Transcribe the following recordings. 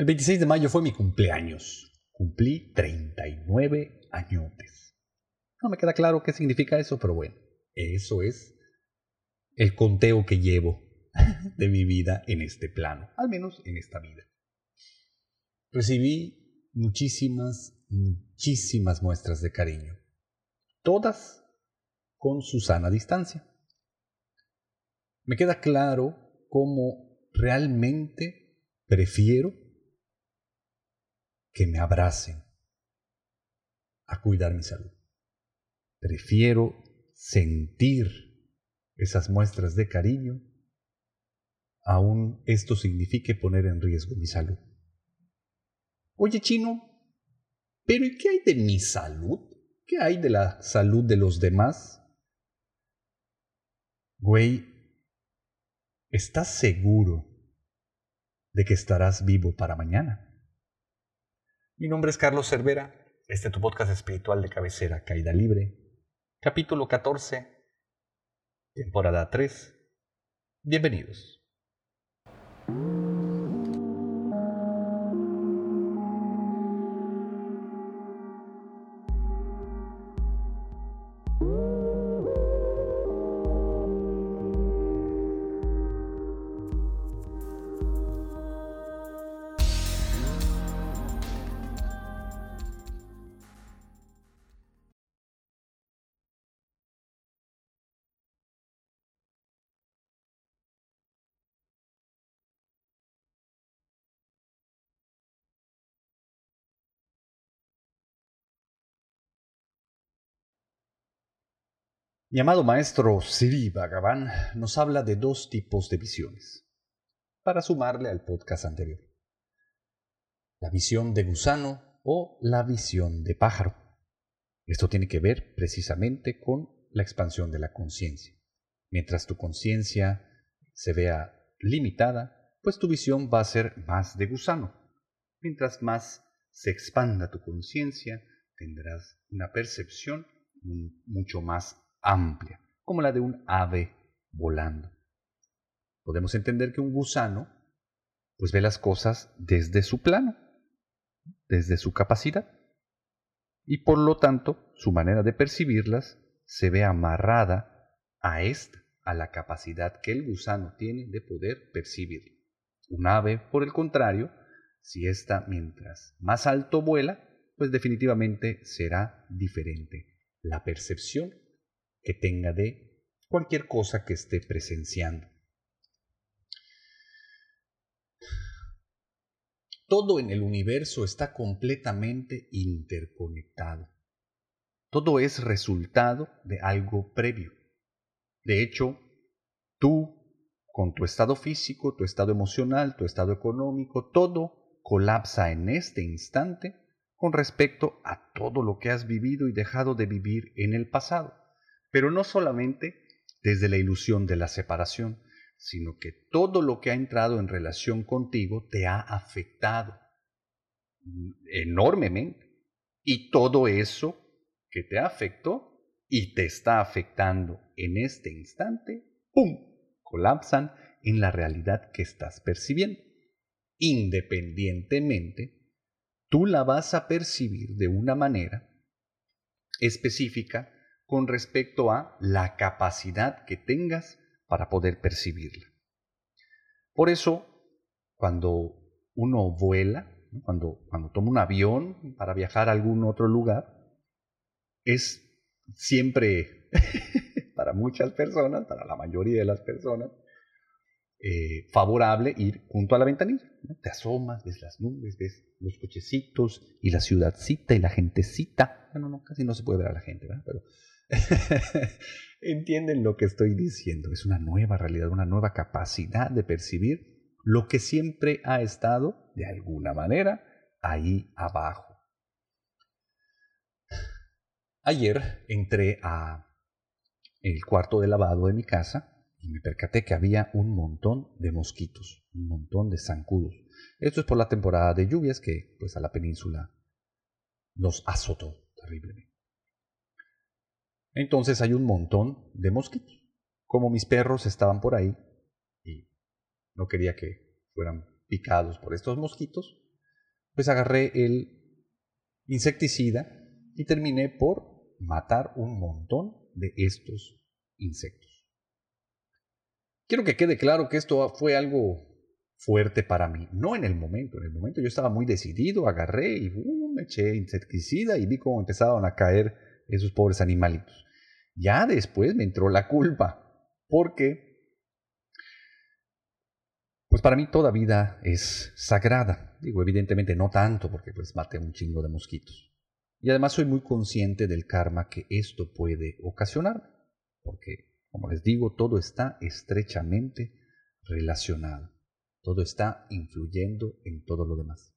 El 26 de mayo fue mi cumpleaños. Cumplí 39 añotes. No me queda claro qué significa eso, pero bueno, eso es el conteo que llevo de mi vida en este plano, al menos en esta vida. Recibí muchísimas, muchísimas muestras de cariño, todas con su sana distancia. Me queda claro cómo realmente prefiero que me abracen a cuidar mi salud. Prefiero sentir esas muestras de cariño, aun esto signifique poner en riesgo mi salud. Oye, chino, ¿pero ¿y qué hay de mi salud? ¿Qué hay de la salud de los demás? Güey, ¿estás seguro de que estarás vivo para mañana? Mi nombre es Carlos Cervera, este es tu podcast espiritual de cabecera, Caída Libre, capítulo 14, temporada 3. Bienvenidos. Mi amado maestro Sri Bhagavan nos habla de dos tipos de visiones, para sumarle al podcast anterior. La visión de gusano o la visión de pájaro. Esto tiene que ver precisamente con la expansión de la conciencia. Mientras tu conciencia se vea limitada, pues tu visión va a ser más de gusano. Mientras más se expanda tu conciencia, tendrás una percepción mucho más amplia, como la de un ave volando. Podemos entender que un gusano pues ve las cosas desde su plano, desde su capacidad, y por lo tanto su manera de percibirlas se ve amarrada a esta, a la capacidad que el gusano tiene de poder percibir. Un ave, por el contrario, si ésta mientras más alto vuela, pues definitivamente será diferente la percepción que tenga de cualquier cosa que esté presenciando. Todo en el universo está completamente interconectado. Todo es resultado de algo previo. De hecho, tú, con tu estado físico, tu estado emocional, tu estado económico, todo colapsa en este instante con respecto a todo lo que has vivido y dejado de vivir en el pasado pero no solamente desde la ilusión de la separación, sino que todo lo que ha entrado en relación contigo te ha afectado enormemente. Y todo eso que te afectó y te está afectando en este instante, ¡pum!, colapsan en la realidad que estás percibiendo. Independientemente, tú la vas a percibir de una manera específica con respecto a la capacidad que tengas para poder percibirla. Por eso, cuando uno vuela, cuando, cuando toma un avión para viajar a algún otro lugar, es siempre, para muchas personas, para la mayoría de las personas, eh, favorable ir junto a la ventanilla. Te asomas, ves las nubes, ves los cochecitos y la ciudadcita y la gentecita. Bueno, no, casi no se puede ver a la gente, ¿verdad? Pero Entienden lo que estoy diciendo. Es una nueva realidad, una nueva capacidad de percibir lo que siempre ha estado, de alguna manera, ahí abajo. Ayer entré a el cuarto de lavado de mi casa y me percaté que había un montón de mosquitos, un montón de zancudos. Esto es por la temporada de lluvias que pues a la península nos azotó terriblemente. Entonces hay un montón de mosquitos. Como mis perros estaban por ahí y no quería que fueran picados por estos mosquitos, pues agarré el insecticida y terminé por matar un montón de estos insectos. Quiero que quede claro que esto fue algo fuerte para mí, no en el momento, en el momento yo estaba muy decidido, agarré y me eché insecticida y vi cómo empezaban a caer esos pobres animalitos. Ya después me entró la culpa, porque pues para mí toda vida es sagrada. Digo, evidentemente no tanto, porque pues maté un chingo de mosquitos. Y además soy muy consciente del karma que esto puede ocasionar, porque, como les digo, todo está estrechamente relacionado. Todo está influyendo en todo lo demás.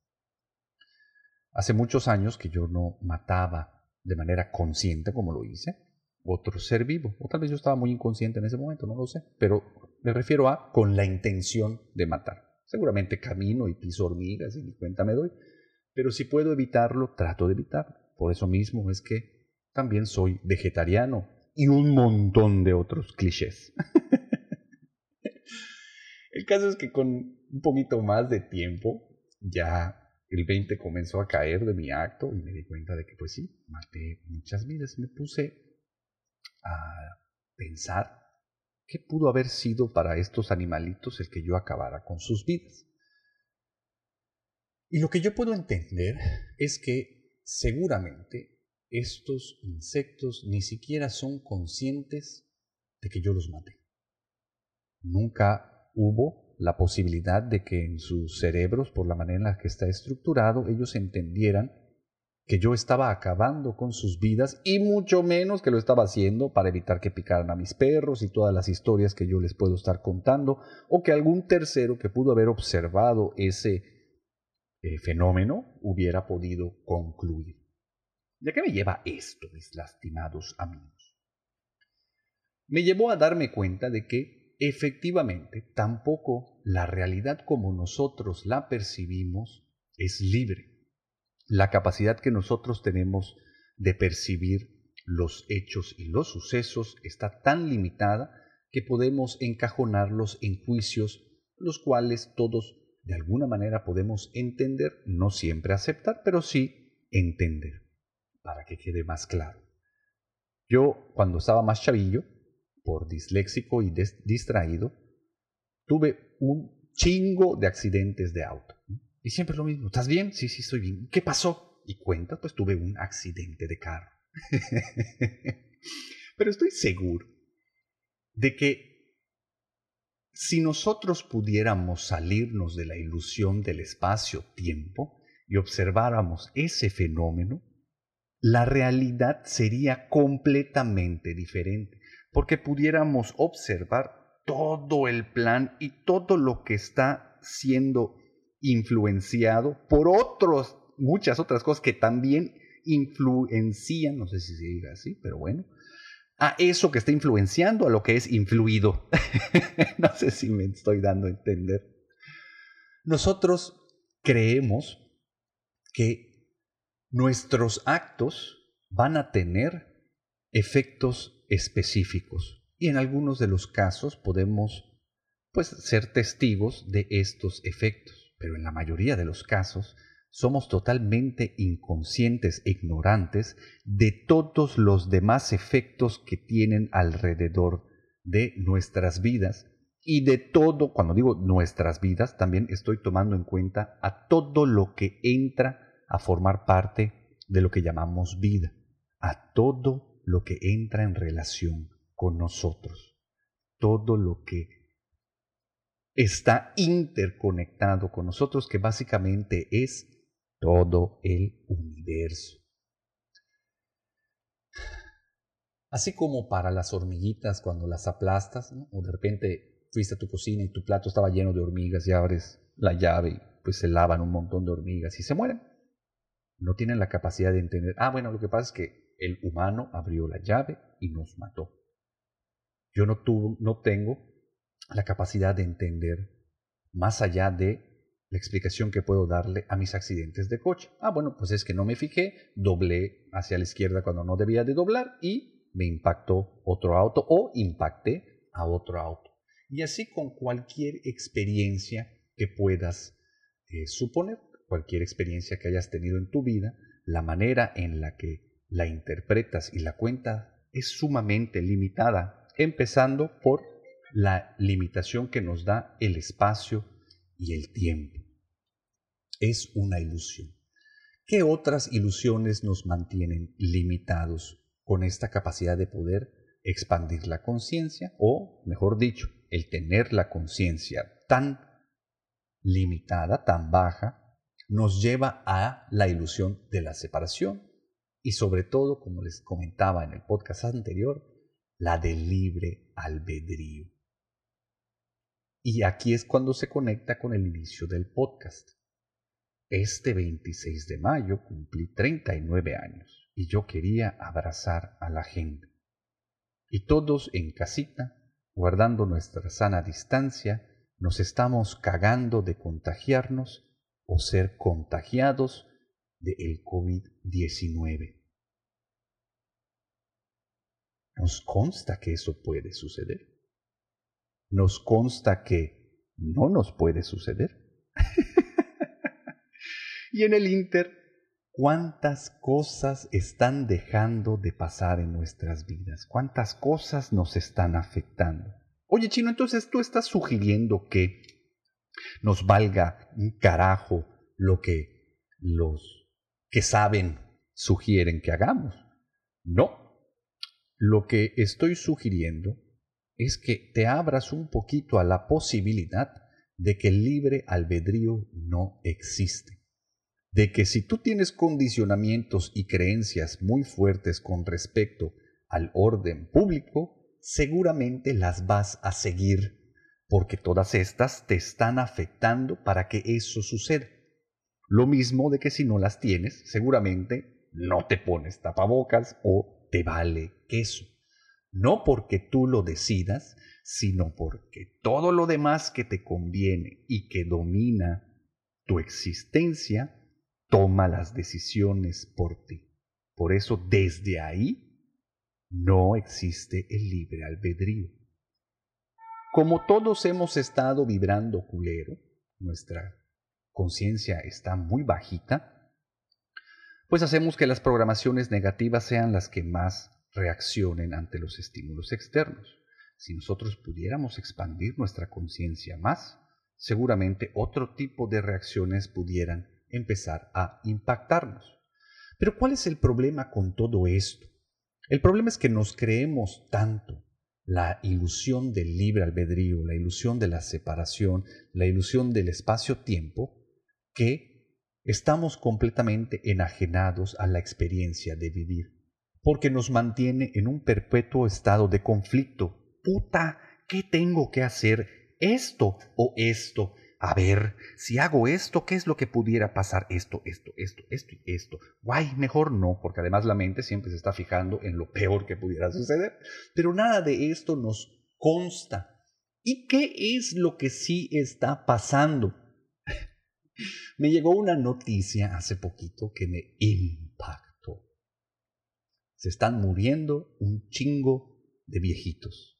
Hace muchos años que yo no mataba de manera consciente como lo hice otro ser vivo. O tal vez yo estaba muy inconsciente en ese momento, no lo sé. Pero me refiero a con la intención de matar. Seguramente camino y piso hormigas y ni cuenta me doy. Pero si puedo evitarlo, trato de evitarlo. Por eso mismo es que también soy vegetariano y un montón de otros clichés. El caso es que con un poquito más de tiempo, ya el 20 comenzó a caer de mi acto y me di cuenta de que pues sí, maté muchas vidas. Me puse a pensar qué pudo haber sido para estos animalitos el que yo acabara con sus vidas. Y lo que yo puedo entender es que seguramente estos insectos ni siquiera son conscientes de que yo los maté. Nunca hubo la posibilidad de que en sus cerebros, por la manera en la que está estructurado, ellos entendieran que yo estaba acabando con sus vidas y mucho menos que lo estaba haciendo para evitar que picaran a mis perros y todas las historias que yo les puedo estar contando o que algún tercero que pudo haber observado ese eh, fenómeno hubiera podido concluir. ¿De qué me lleva esto, mis lastimados amigos? Me llevó a darme cuenta de que efectivamente tampoco la realidad como nosotros la percibimos es libre la capacidad que nosotros tenemos de percibir los hechos y los sucesos está tan limitada que podemos encajonarlos en juicios, los cuales todos de alguna manera podemos entender, no siempre aceptar, pero sí entender, para que quede más claro. Yo, cuando estaba más chavillo, por disléxico y distraído, tuve un chingo de accidentes de auto. Y siempre lo mismo, ¿estás bien? Sí, sí, estoy bien. ¿Qué pasó? Y cuenta, pues tuve un accidente de carro. Pero estoy seguro de que si nosotros pudiéramos salirnos de la ilusión del espacio-tiempo y observáramos ese fenómeno, la realidad sería completamente diferente, porque pudiéramos observar todo el plan y todo lo que está siendo influenciado por otros, muchas otras cosas que también influencian, no sé si se diga así, pero bueno, a eso que está influenciando, a lo que es influido. no sé si me estoy dando a entender. Nosotros creemos que nuestros actos van a tener efectos específicos. Y en algunos de los casos podemos pues ser testigos de estos efectos. Pero en la mayoría de los casos somos totalmente inconscientes e ignorantes de todos los demás efectos que tienen alrededor de nuestras vidas y de todo, cuando digo nuestras vidas, también estoy tomando en cuenta a todo lo que entra a formar parte de lo que llamamos vida, a todo lo que entra en relación con nosotros, todo lo que está interconectado con nosotros, que básicamente es todo el universo. Así como para las hormiguitas cuando las aplastas, o de repente fuiste a tu cocina y tu plato estaba lleno de hormigas y abres la llave y pues se lavan un montón de hormigas y se mueren. No tienen la capacidad de entender, ah, bueno, lo que pasa es que el humano abrió la llave y nos mató. Yo no, tuvo, no tengo la capacidad de entender más allá de la explicación que puedo darle a mis accidentes de coche. Ah, bueno, pues es que no me fijé, doblé hacia la izquierda cuando no debía de doblar y me impactó otro auto o impacté a otro auto. Y así con cualquier experiencia que puedas eh, suponer. cualquier experiencia que hayas tenido en tu vida, la manera en la que la interpretas y la cuentas es sumamente limitada, empezando por la limitación que nos da el espacio y el tiempo. Es una ilusión. ¿Qué otras ilusiones nos mantienen limitados con esta capacidad de poder expandir la conciencia o, mejor dicho, el tener la conciencia tan limitada, tan baja, nos lleva a la ilusión de la separación y sobre todo, como les comentaba en el podcast anterior, la del libre albedrío. Y aquí es cuando se conecta con el inicio del podcast. Este 26 de mayo cumplí 39 años y yo quería abrazar a la gente. Y todos en casita, guardando nuestra sana distancia, nos estamos cagando de contagiarnos o ser contagiados del el COVID-19. Nos consta que eso puede suceder. Nos consta que no nos puede suceder. Y en el Inter, ¿cuántas cosas están dejando de pasar en nuestras vidas? ¿Cuántas cosas nos están afectando? Oye, chino, entonces tú estás sugiriendo que nos valga un carajo lo que los que saben sugieren que hagamos. No. Lo que estoy sugiriendo es que te abras un poquito a la posibilidad de que el libre albedrío no existe de que si tú tienes condicionamientos y creencias muy fuertes con respecto al orden público, seguramente las vas a seguir, porque todas estas te están afectando para que eso suceda. Lo mismo de que si no las tienes, seguramente no te pones tapabocas o te vale queso. No porque tú lo decidas, sino porque todo lo demás que te conviene y que domina tu existencia toma las decisiones por ti. Por eso desde ahí no existe el libre albedrío. Como todos hemos estado vibrando culero, nuestra conciencia está muy bajita, pues hacemos que las programaciones negativas sean las que más reaccionen ante los estímulos externos. Si nosotros pudiéramos expandir nuestra conciencia más, seguramente otro tipo de reacciones pudieran empezar a impactarnos. Pero ¿cuál es el problema con todo esto? El problema es que nos creemos tanto la ilusión del libre albedrío, la ilusión de la separación, la ilusión del espacio-tiempo, que estamos completamente enajenados a la experiencia de vivir, porque nos mantiene en un perpetuo estado de conflicto. Puta, ¿qué tengo que hacer? ¿Esto o esto? a ver, si hago esto, ¿qué es lo que pudiera pasar? Esto, esto, esto, esto y esto. Guay, mejor no, porque además la mente siempre se está fijando en lo peor que pudiera suceder. Pero nada de esto nos consta. ¿Y qué es lo que sí está pasando? Me llegó una noticia hace poquito que me impactó. Se están muriendo un chingo de viejitos.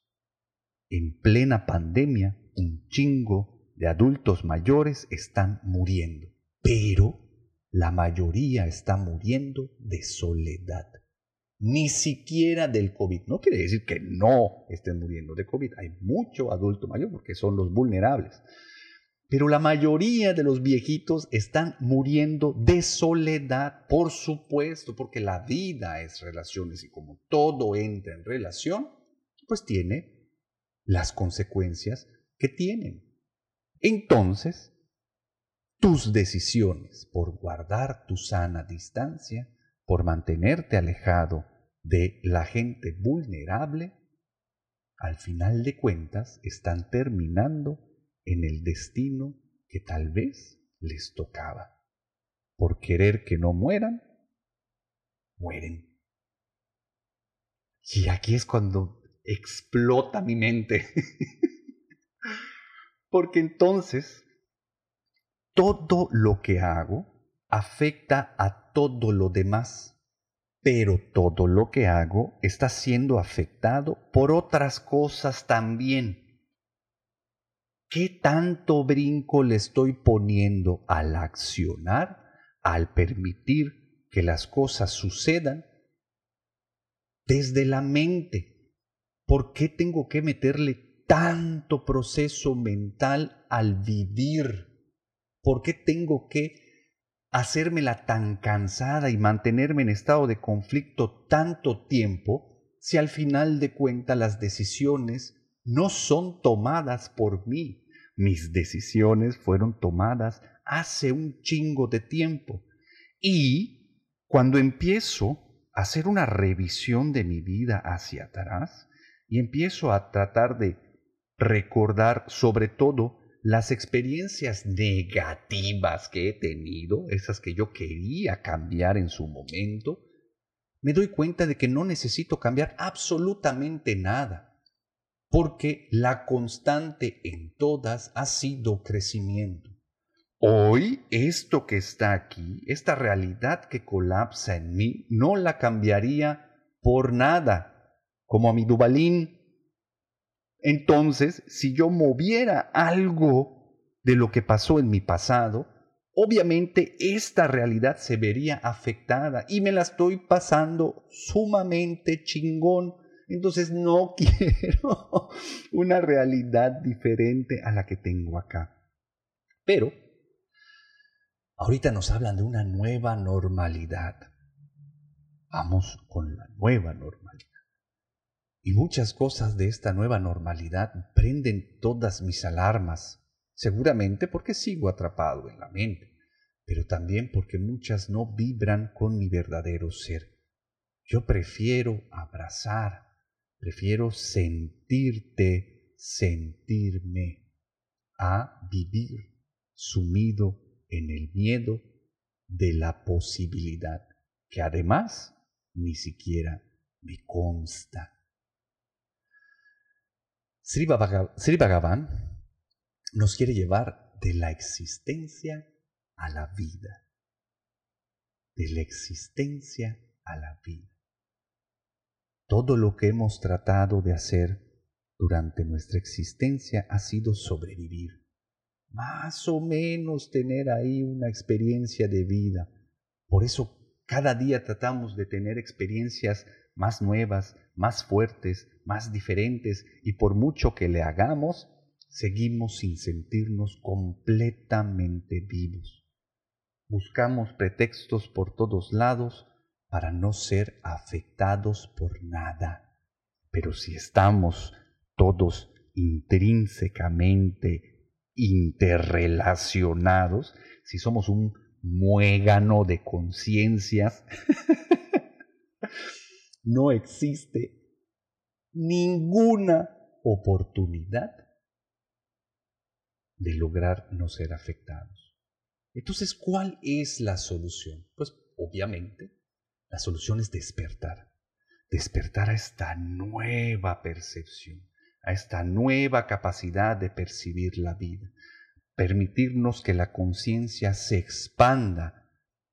En plena pandemia, un chingo de adultos mayores están muriendo, pero la mayoría está muriendo de soledad. Ni siquiera del COVID. No quiere decir que no estén muriendo de COVID. Hay mucho adulto mayor porque son los vulnerables. Pero la mayoría de los viejitos están muriendo de soledad, por supuesto, porque la vida es relaciones y como todo entra en relación, pues tiene las consecuencias que tienen. Entonces, tus decisiones por guardar tu sana distancia, por mantenerte alejado de la gente vulnerable, al final de cuentas están terminando en el destino que tal vez les tocaba. Por querer que no mueran, mueren. Y aquí es cuando explota mi mente. Porque entonces todo lo que hago afecta a todo lo demás, pero todo lo que hago está siendo afectado por otras cosas también. ¿Qué tanto brinco le estoy poniendo al accionar, al permitir que las cosas sucedan desde la mente? ¿Por qué tengo que meterle tanto proceso mental al vivir? ¿Por qué tengo que hacérmela tan cansada y mantenerme en estado de conflicto tanto tiempo si al final de cuentas las decisiones no son tomadas por mí? Mis decisiones fueron tomadas hace un chingo de tiempo. Y cuando empiezo a hacer una revisión de mi vida hacia atrás y empiezo a tratar de recordar sobre todo las experiencias negativas que he tenido, esas que yo quería cambiar en su momento, me doy cuenta de que no necesito cambiar absolutamente nada, porque la constante en todas ha sido crecimiento. Hoy esto que está aquí, esta realidad que colapsa en mí, no la cambiaría por nada, como a mi Dubalín entonces, si yo moviera algo de lo que pasó en mi pasado, obviamente esta realidad se vería afectada y me la estoy pasando sumamente chingón. Entonces no quiero una realidad diferente a la que tengo acá. Pero ahorita nos hablan de una nueva normalidad. Vamos con la nueva normalidad. Y muchas cosas de esta nueva normalidad prenden todas mis alarmas, seguramente porque sigo atrapado en la mente, pero también porque muchas no vibran con mi verdadero ser. Yo prefiero abrazar, prefiero sentirte, sentirme, a vivir sumido en el miedo de la posibilidad que además ni siquiera me consta. Sri Bhagavan nos quiere llevar de la existencia a la vida. De la existencia a la vida. Todo lo que hemos tratado de hacer durante nuestra existencia ha sido sobrevivir. Más o menos tener ahí una experiencia de vida. Por eso cada día tratamos de tener experiencias más nuevas, más fuertes, más diferentes, y por mucho que le hagamos, seguimos sin sentirnos completamente vivos. Buscamos pretextos por todos lados para no ser afectados por nada. Pero si estamos todos intrínsecamente interrelacionados, si somos un muégano de conciencias, no existe ninguna oportunidad de lograr no ser afectados. Entonces, ¿cuál es la solución? Pues obviamente, la solución es despertar. Despertar a esta nueva percepción, a esta nueva capacidad de percibir la vida. Permitirnos que la conciencia se expanda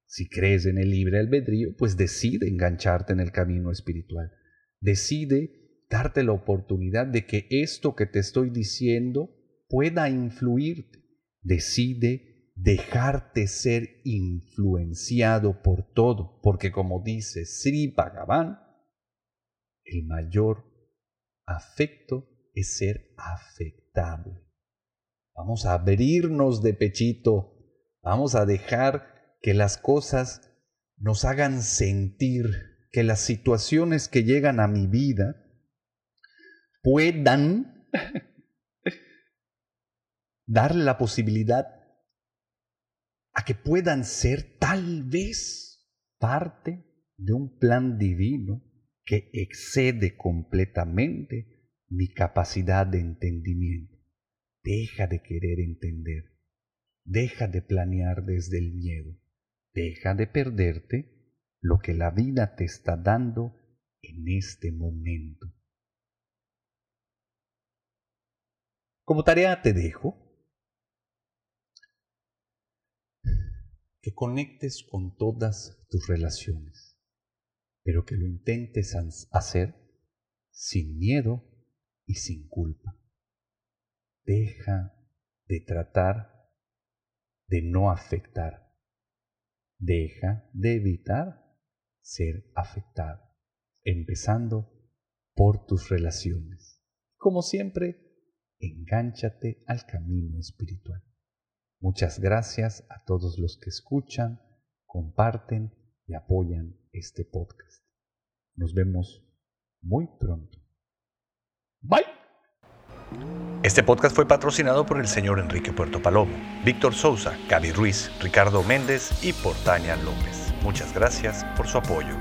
si crees en el libre albedrío, pues decide engancharte en el camino espiritual. Decide darte la oportunidad de que esto que te estoy diciendo pueda influirte. Decide dejarte ser influenciado por todo, porque como dice Sri Bhagavan, el mayor afecto es ser afectable. Vamos a abrirnos de pechito, vamos a dejar que las cosas nos hagan sentir, que las situaciones que llegan a mi vida puedan darle la posibilidad a que puedan ser tal vez parte de un plan divino que excede completamente mi capacidad de entendimiento. Deja de querer entender, deja de planear desde el miedo, Deja de perderte lo que la vida te está dando en este momento. Como tarea te dejo que conectes con todas tus relaciones, pero que lo intentes hacer sin miedo y sin culpa. Deja de tratar de no afectar. Deja de evitar ser afectado, empezando por tus relaciones. Como siempre, engánchate al camino espiritual. Muchas gracias a todos los que escuchan, comparten y apoyan este podcast. Nos vemos muy pronto. Bye. Este podcast fue patrocinado por el señor Enrique Puerto Palomo, Víctor Souza, Gaby Ruiz, Ricardo Méndez y Portaña López. Muchas gracias por su apoyo.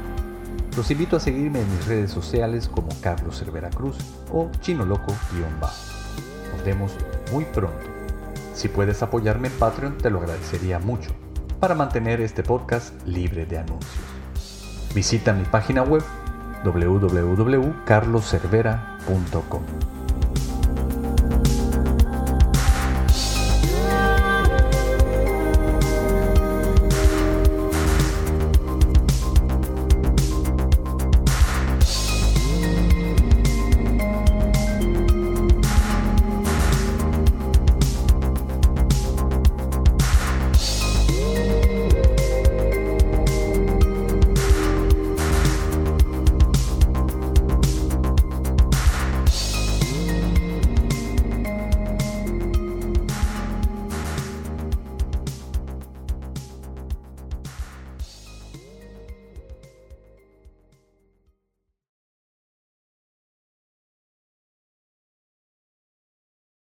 Los invito a seguirme en mis redes sociales como Carlos Cervera Cruz o Chino Loco-Bajo. Nos vemos muy pronto. Si puedes apoyarme en Patreon, te lo agradecería mucho para mantener este podcast libre de anuncios. Visita mi página web www.carloservera.com.